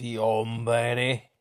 Sì, hombre.